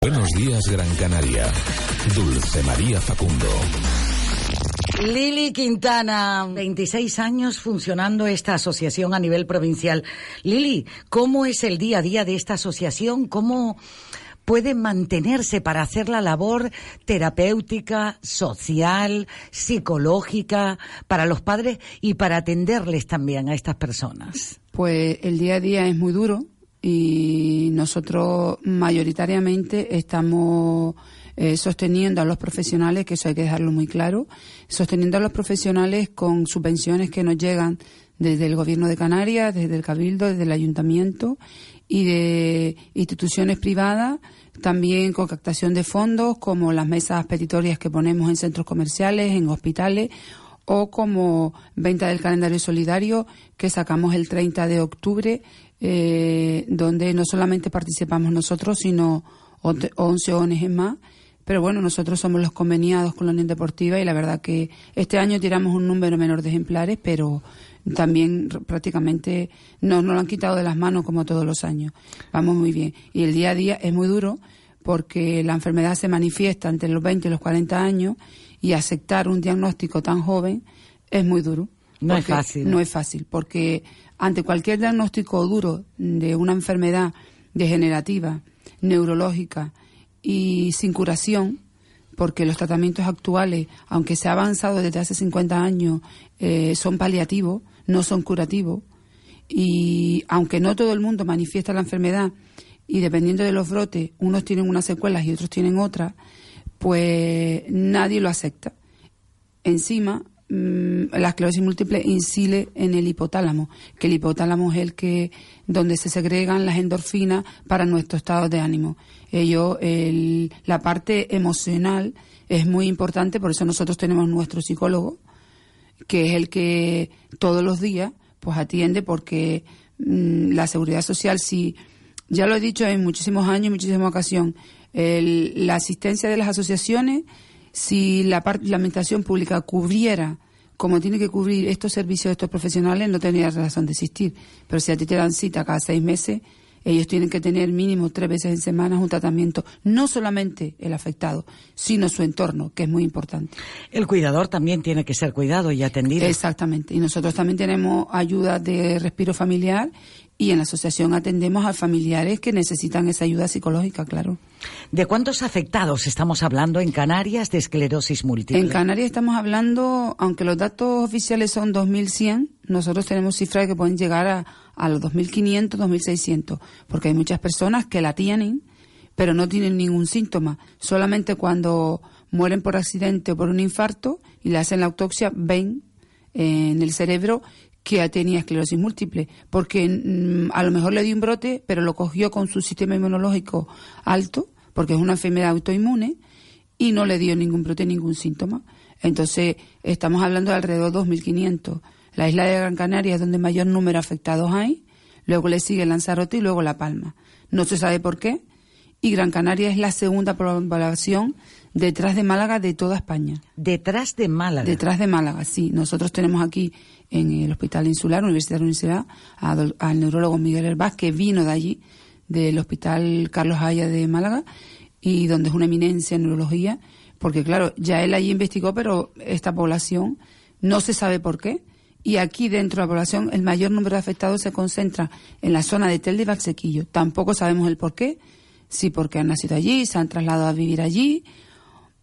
Buenos días, Gran Canaria. Dulce María Facundo. Lili Quintana, 26 años funcionando esta asociación a nivel provincial. Lili, ¿cómo es el día a día de esta asociación? ¿Cómo puede mantenerse para hacer la labor terapéutica, social, psicológica para los padres y para atenderles también a estas personas? Pues el día a día es muy duro y nosotros mayoritariamente estamos eh, sosteniendo a los profesionales, que eso hay que dejarlo muy claro, sosteniendo a los profesionales con subvenciones que nos llegan desde el Gobierno de Canarias, desde el Cabildo, desde el Ayuntamiento y de instituciones privadas, también con captación de fondos, como las mesas petitorias que ponemos en centros comerciales, en hospitales, o como venta del calendario solidario que sacamos el 30 de octubre eh, donde no solamente participamos nosotros, sino 11 ONG más. Pero bueno, nosotros somos los conveniados con la Unión Deportiva y la verdad que este año tiramos un número menor de ejemplares, pero también prácticamente no nos lo han quitado de las manos como todos los años. Vamos muy bien. Y el día a día es muy duro porque la enfermedad se manifiesta entre los 20 y los 40 años y aceptar un diagnóstico tan joven es muy duro. No es fácil. No es fácil, porque ante cualquier diagnóstico duro de una enfermedad degenerativa, neurológica y sin curación, porque los tratamientos actuales, aunque se ha avanzado desde hace 50 años, eh, son paliativos, no son curativos, y aunque no todo el mundo manifiesta la enfermedad, y dependiendo de los brotes, unos tienen unas secuelas y otros tienen otras, pues nadie lo acepta. Encima, la esclerosis múltiple incide en el hipotálamo, que el hipotálamo es el que donde se segregan las endorfinas para nuestro estado de ánimo. Ello, la parte emocional es muy importante, por eso nosotros tenemos nuestro psicólogo, que es el que todos los días pues atiende porque mm, la seguridad social si ya lo he dicho en muchísimos años, en muchísimas ocasiones, la asistencia de las asociaciones si la, la administración pública cubriera como tiene que cubrir estos servicios de estos profesionales, no tendría razón de existir. Pero si a ti te dan cita cada seis meses, ellos tienen que tener mínimo tres veces en semana un tratamiento, no solamente el afectado, sino su entorno, que es muy importante. El cuidador también tiene que ser cuidado y atendido. Exactamente. Y nosotros también tenemos ayuda de respiro familiar y en la asociación atendemos a familiares que necesitan esa ayuda psicológica, claro. ¿De cuántos afectados estamos hablando en Canarias de esclerosis múltiple? En Canarias estamos hablando, aunque los datos oficiales son 2.100, nosotros tenemos cifras que pueden llegar a, a los 2.500, 2.600, porque hay muchas personas que la tienen, pero no tienen ningún síntoma. Solamente cuando mueren por accidente o por un infarto y le hacen la autopsia, ven en el cerebro que tenía esclerosis múltiple, porque mm, a lo mejor le dio un brote, pero lo cogió con su sistema inmunológico alto, porque es una enfermedad autoinmune, y no le dio ningún brote, ningún síntoma. Entonces, estamos hablando de alrededor de 2.500. La isla de Gran Canaria es donde mayor número de afectados hay, luego le sigue Lanzarote y luego La Palma. No se sabe por qué, y Gran Canaria es la segunda población detrás de Málaga de toda España. Detrás de Málaga. Detrás de Málaga, sí. Nosotros tenemos aquí en el Hospital Insular, Universidad Universidad, al neurólogo Miguel Herbaz, que vino de allí, del Hospital Carlos Haya de Málaga, y donde es una eminencia en neurología, porque claro, ya él allí investigó, pero esta población no se sabe por qué. Y aquí dentro de la población el mayor número de afectados se concentra en la zona de Telde y Valsequillo. Tampoco sabemos el por qué, si porque han nacido allí, se han trasladado a vivir allí,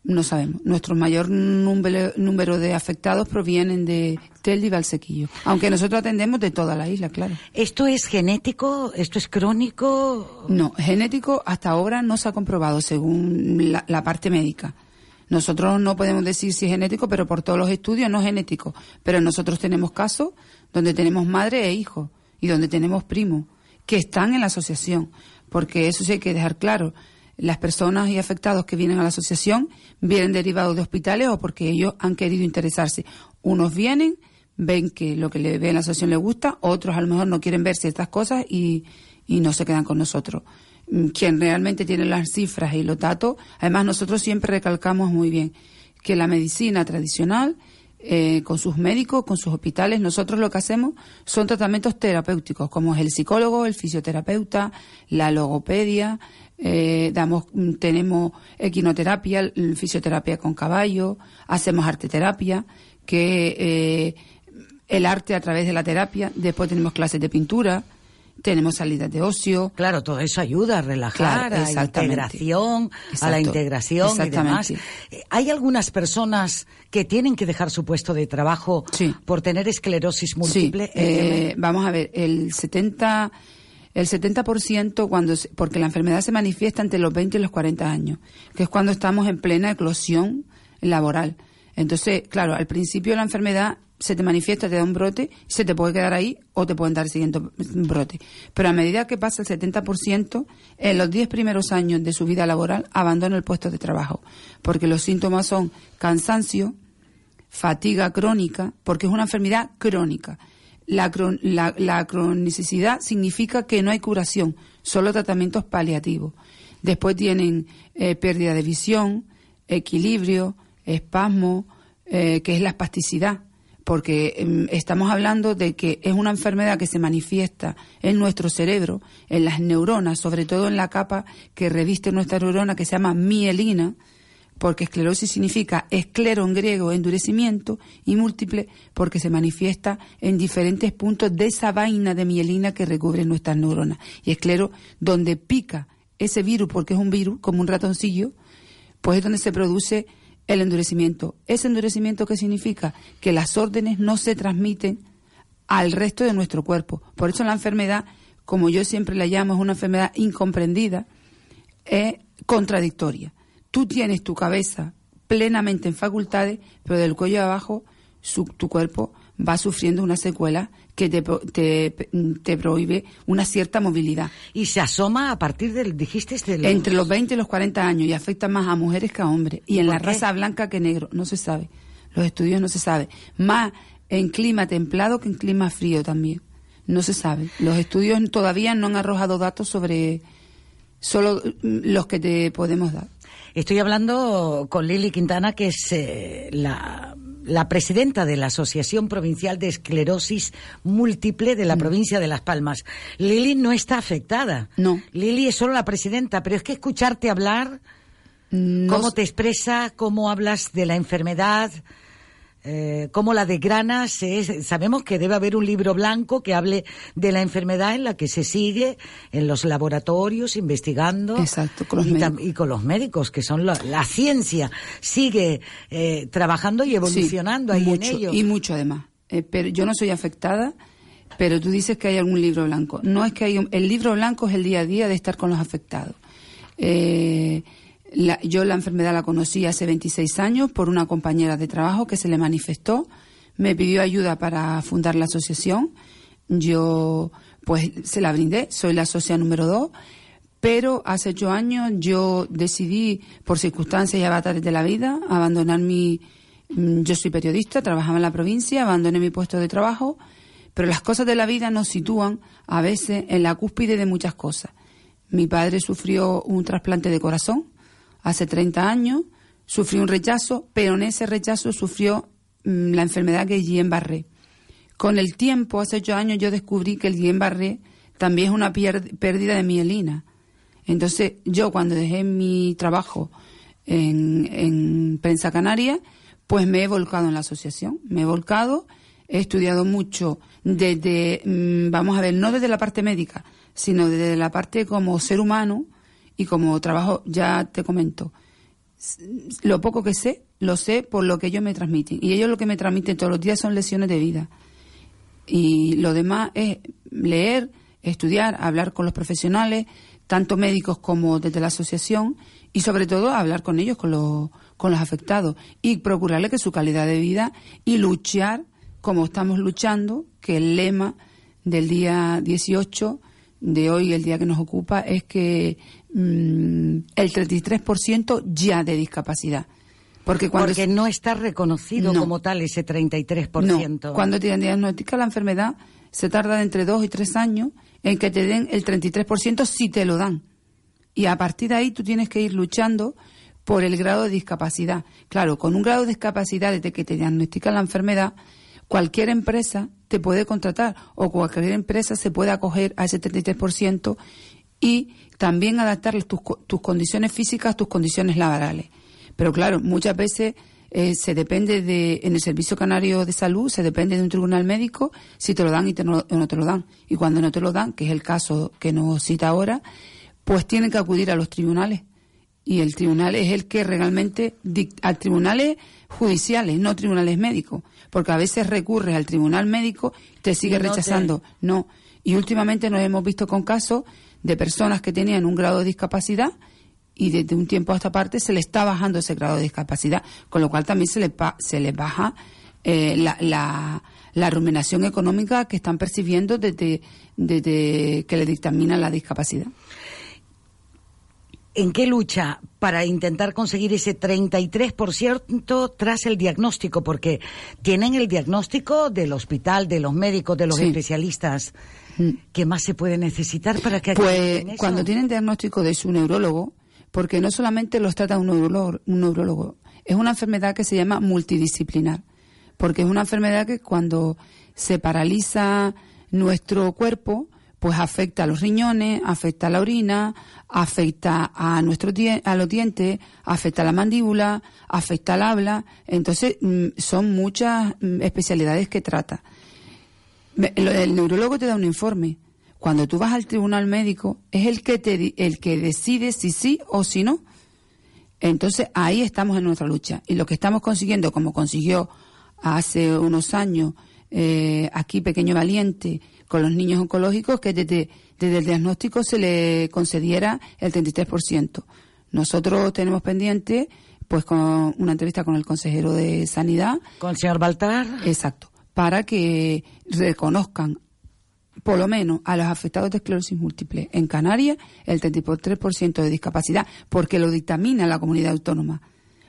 no sabemos. Nuestro mayor número, de afectados provienen de Telde y Valsequillo, aunque nosotros atendemos de toda la isla, claro. ¿Esto es genético? ¿Esto es crónico? No, genético hasta ahora no se ha comprobado según la, parte médica. Nosotros no podemos decir si es genético, pero por todos los estudios no es genético. Pero nosotros tenemos casos donde tenemos madre e hijo y donde tenemos primos que están en la asociación, porque eso sí hay que dejar claro las personas y afectados que vienen a la asociación vienen derivados de hospitales o porque ellos han querido interesarse. Unos vienen, ven que lo que le ve en la asociación les gusta, otros a lo mejor no quieren ver ciertas cosas y, y no se quedan con nosotros. Mm, quien realmente tiene las cifras y los datos, además nosotros siempre recalcamos muy bien que la medicina tradicional, eh, con sus médicos, con sus hospitales, nosotros lo que hacemos son tratamientos terapéuticos, como es el psicólogo, el fisioterapeuta, la logopedia, eh, damos, mm, tenemos equinoterapia, fisioterapia con caballo, hacemos arteterapia, que eh, el arte a través de la terapia, después tenemos clases de pintura, tenemos salidas de ocio. Claro, todo eso ayuda a relajar, a la integración, a la integración y demás. Eh, Hay algunas personas que tienen que dejar su puesto de trabajo por tener esclerosis múltiple. Eh, vamos a ver, el 70 el 70% cuando porque la enfermedad se manifiesta entre los 20 y los 40 años, que es cuando estamos en plena eclosión laboral. Entonces, claro, al principio de la enfermedad se te manifiesta, te da un brote, se te puede quedar ahí o te pueden dar el siguiente brote. Pero a medida que pasa el 70%, en los 10 primeros años de su vida laboral abandona el puesto de trabajo, porque los síntomas son cansancio, fatiga crónica, porque es una enfermedad crónica. La, la, cronicidad significa que no hay curación, solo tratamientos paliativos. Después tienen eh, pérdida de visión, equilibrio, espasmo, eh, que es la espasticidad porque em, estamos hablando de que es una enfermedad que se manifiesta en nuestro cerebro, en las neuronas, sobre todo en la capa que reviste nuestra neurona que se llama mielina, porque esclerosis significa esclero en griego, endurecimiento, y múltiple porque se manifiesta en diferentes puntos de esa vaina de mielina que recubre nuestras neuronas. Y esclero, donde pica ese virus, porque es un virus, como un ratoncillo, pues es donde se produce el endurecimiento. ¿Ese endurecimiento qué significa? Que las órdenes no se transmiten al resto de nuestro cuerpo. Por eso la enfermedad, como yo siempre la llamo, es una enfermedad incomprendida, es contradictoria. Tú tienes tu cabeza plenamente en facultades, pero del cuello abajo tu cuerpo va sufriendo una secuela que te, te, prohíbe una cierta movilidad. Y se asoma a partir del, dijiste, este entre los 20 y los 40 años y afecta más a mujeres que a hombres. Y en la raza blanca que negro, no se sabe. Los estudios no se sabe. Más en clima templado que en clima frío también. No se sabe. Los estudios todavía no han arrojado datos sobre solo los que te podemos dar. Estoy hablando con Lili Quintana, que es eh, la la presidenta de la Asociación Provincial de Esclerosis Múltiple de la mm. provincia de Las Palmas. Lili no está afectada. No. Lili es solo la presidenta, pero es que escucharte hablar, cómo te expresa, cómo hablas de la enfermedad, eh, como la de Granas, sabemos que debe haber un libro blanco que hable de la enfermedad en la que se sigue en los laboratorios investigando Exacto, y, con los médicos, que son la, ciencia, sigue eh, trabajando y evolucionando ahí en ello. Y mucho además. Eh, pero yo no soy afectada, pero tú dices que hay algún libro blanco. No es que hay el libro blanco es el día a día de estar con los afectados. Eh, yo la enfermedad la conocí hace 26 años por una compañera de trabajo que se le manifestó, me pidió ayuda para fundar la asociación. Yo, pues, se la brindé, soy la socia número dos, pero hace ocho años yo decidí, por circunstancias y avatares de la vida, abandonar mi. Mm, yo soy periodista, trabajaba en la provincia, abandoné mi puesto de trabajo, pero las cosas de la vida nos sitúan a veces en la cúspide de muchas cosas. Mi padre sufrió un trasplante de corazón hace 30 años, sufrió un rechazo, pero en ese rechazo sufrió mm, la enfermedad que es Guillain-Barré. Con el tiempo, hace ocho años, yo descubrí que el Guillain-Barré también es una pérdida de mielina. Entonces, yo cuando dejé mi trabajo en, en Prensa Canaria, pues me he volcado en la asociación. Me he volcado, he estudiado mucho desde, mm, vamos a ver, no desde la parte médica, sino desde la parte como ser humano, y como trabajo, ya te comento, lo poco que sé, lo sé por lo que ellos me transmiten. Y ellos lo que me transmiten todos los días son lesiones de vida. Y lo demás es leer, estudiar, hablar con los profesionales, tanto médicos como desde la asociación, y sobre todo hablar con ellos, con los, con los afectados, y procurarle que su calidad de vida y luchar como estamos luchando, que el lema del día 18 de hoy, el día que nos ocupa, es que mm, el 33% ya de discapacidad. Porque, cuando Porque no está reconocido como tal ese 33%. No. Cuando te diagnostica la enfermedad, se tarda entre dos y tres años en que te den el 33% si te lo dan. Y a partir de ahí tú tienes que ir luchando por el grado de discapacidad. Claro, con un grado de discapacidad desde que te diagnostican la enfermedad, cualquier empresa te puede contratar o cualquier empresa se puede acoger a ese 33% y también adaptar tus, tus condiciones físicas, tus condiciones laborales. Pero claro, muchas veces eh, se depende de, en el Servicio Canario de Salud, se depende de un tribunal médico si te lo dan y te no, no, te lo dan. Y cuando no te lo dan, que es el caso que nos cita ahora, pues tienen que acudir a los tribunales. Y el tribunal es el que realmente, a tribunales judiciales, no tribunales médicos. Porque a veces recurres al tribunal médico y te sigue rechazando. No. Y últimamente nos hemos visto con casos de personas que tenían un grado de discapacidad y desde un tiempo a esta parte se le está bajando ese grado de discapacidad, con lo cual también se le, se le baja eh, la, la, la, ruminación económica que están percibiendo desde, desde que le dictamina la discapacidad. ¿En qué lucha para intentar conseguir ese 33% tras el diagnóstico? Porque tienen el diagnóstico del hospital, de los médicos, de los especialistas. Mm. ¿Qué más se puede necesitar para que Pues cuando tienen diagnóstico de su neurólogo, porque no solamente los trata un neurólogo, un neurólogo, es una enfermedad que se llama multidisciplinar, porque es una enfermedad que cuando se paraliza nuestro cuerpo, pues afecta a los riñones, afecta a la orina, afecta a nuestro a los dientes, afecta a la mandíbula, afecta al habla, entonces mm, son muchas mm, especialidades que trata. El neurólogo te da un informe, cuando tú vas al tribunal médico, es el que, te, el que decide si sí o si no. Entonces ahí estamos en nuestra lucha. Y lo que estamos consiguiendo, como consiguió hace unos años eh, aquí Pequeño Valiente con los niños oncológicos, que desde, desde el diagnóstico se le concediera el 33%. Nosotros tenemos pendiente pues con una entrevista con el consejero de Sanidad. Con el señor Baltar. Exacto. Para que reconozcan por lo menos a los afectados de esclerosis múltiple en Canarias el 33% de discapacidad, porque lo dictamina la comunidad autónoma,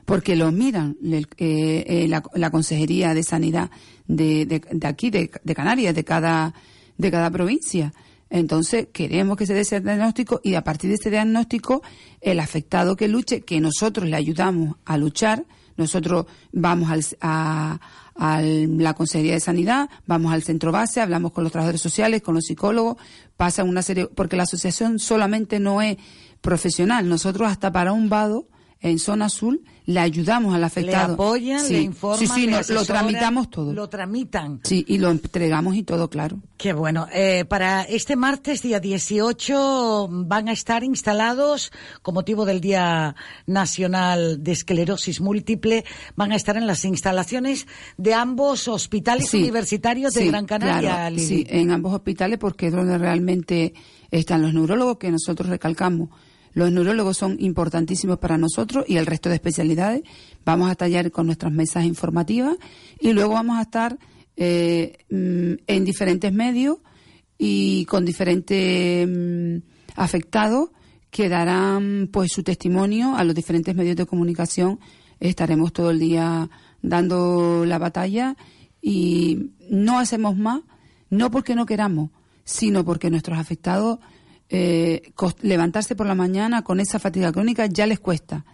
porque lo miran eh, eh, la, Consejería de Sanidad de, aquí, de, Canarias, de cada, de cada provincia. Entonces, queremos que se dé ese diagnóstico y a partir de ese diagnóstico, el afectado que luche, que nosotros le ayudamos a luchar, nosotros vamos al, a, a la Consejería de Sanidad, vamos al centro base, hablamos con los trabajadores sociales, con los psicólogos, pasa una serie, porque la asociación solamente no es profesional, nosotros hasta para un vado en zona azul le ayudamos al afectado. Le apoyan, le informan, Sí, sí, lo tramitamos todo. Lo tramitan. Sí, y lo entregamos y todo, claro. Qué bueno. Eh, para este martes, día 18, van a estar instalados, con motivo del Día Nacional de Esclerosis Múltiple, van a estar en las instalaciones de ambos hospitales universitarios de Gran Canaria. sí, en ambos hospitales, porque es donde realmente están los neurólogos que nosotros recalcamos los neurólogos son importantísimos para nosotros y el resto de especialidades. Vamos a tallar con nuestras mesas informativas y luego vamos a estar eh, mm, en diferentes medios y con diferentes mm, afectados que darán pues su testimonio a los diferentes medios de comunicación. Estaremos todo el día dando la batalla y no hacemos más, no porque no queramos, sino porque nuestros afectados eh, levantarse por la mañana con esa fatiga crónica ya les cuesta.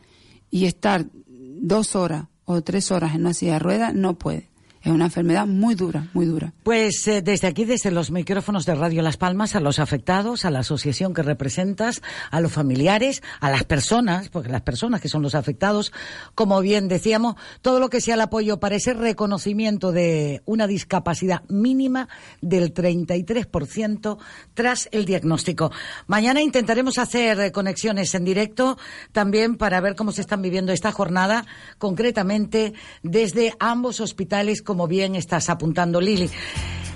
Y estar dos horas o tres horas en una silla de ruedas no puede. Es una enfermedad muy dura, muy dura. Pues eh, desde aquí, desde los micrófonos de Radio Las Palmas, a los afectados, a la asociación que representas, a los familiares, a las personas, porque las personas que son los afectados, como bien decíamos, todo lo que sea el apoyo para ese reconocimiento de una discapacidad mínima del 33% tras el diagnóstico. Mañana intentaremos hacer eh, conexiones en directo también para ver cómo se están viviendo esta jornada, concretamente desde ambos hospitales como bien estás apuntando, Lili.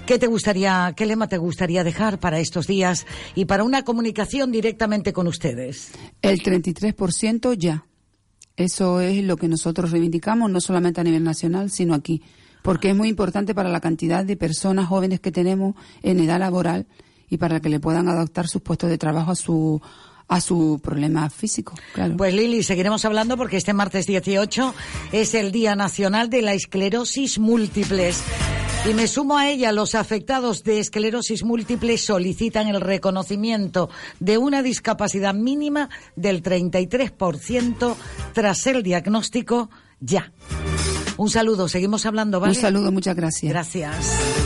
¿Qué te gustaría, qué lema te gustaría dejar para estos días y para una comunicación directamente con ustedes? El 33% ya. Eso es lo que nosotros reivindicamos, no solamente a nivel nacional, sino aquí. Porque es muy importante para la cantidad de personas jóvenes que tenemos en edad laboral y para que le puedan adaptar sus puestos de trabajo a su, a su problema físico, claro. Pues Lili, seguiremos hablando porque este martes 18 es el Día Nacional de la Esclerosis Múltiples. Y me sumo a ella, los afectados de esclerosis múltiple solicitan el reconocimiento de una discapacidad mínima del 33% tras el diagnóstico ya. Un saludo, seguimos hablando, ¿vale? Un saludo, muchas gracias. Gracias.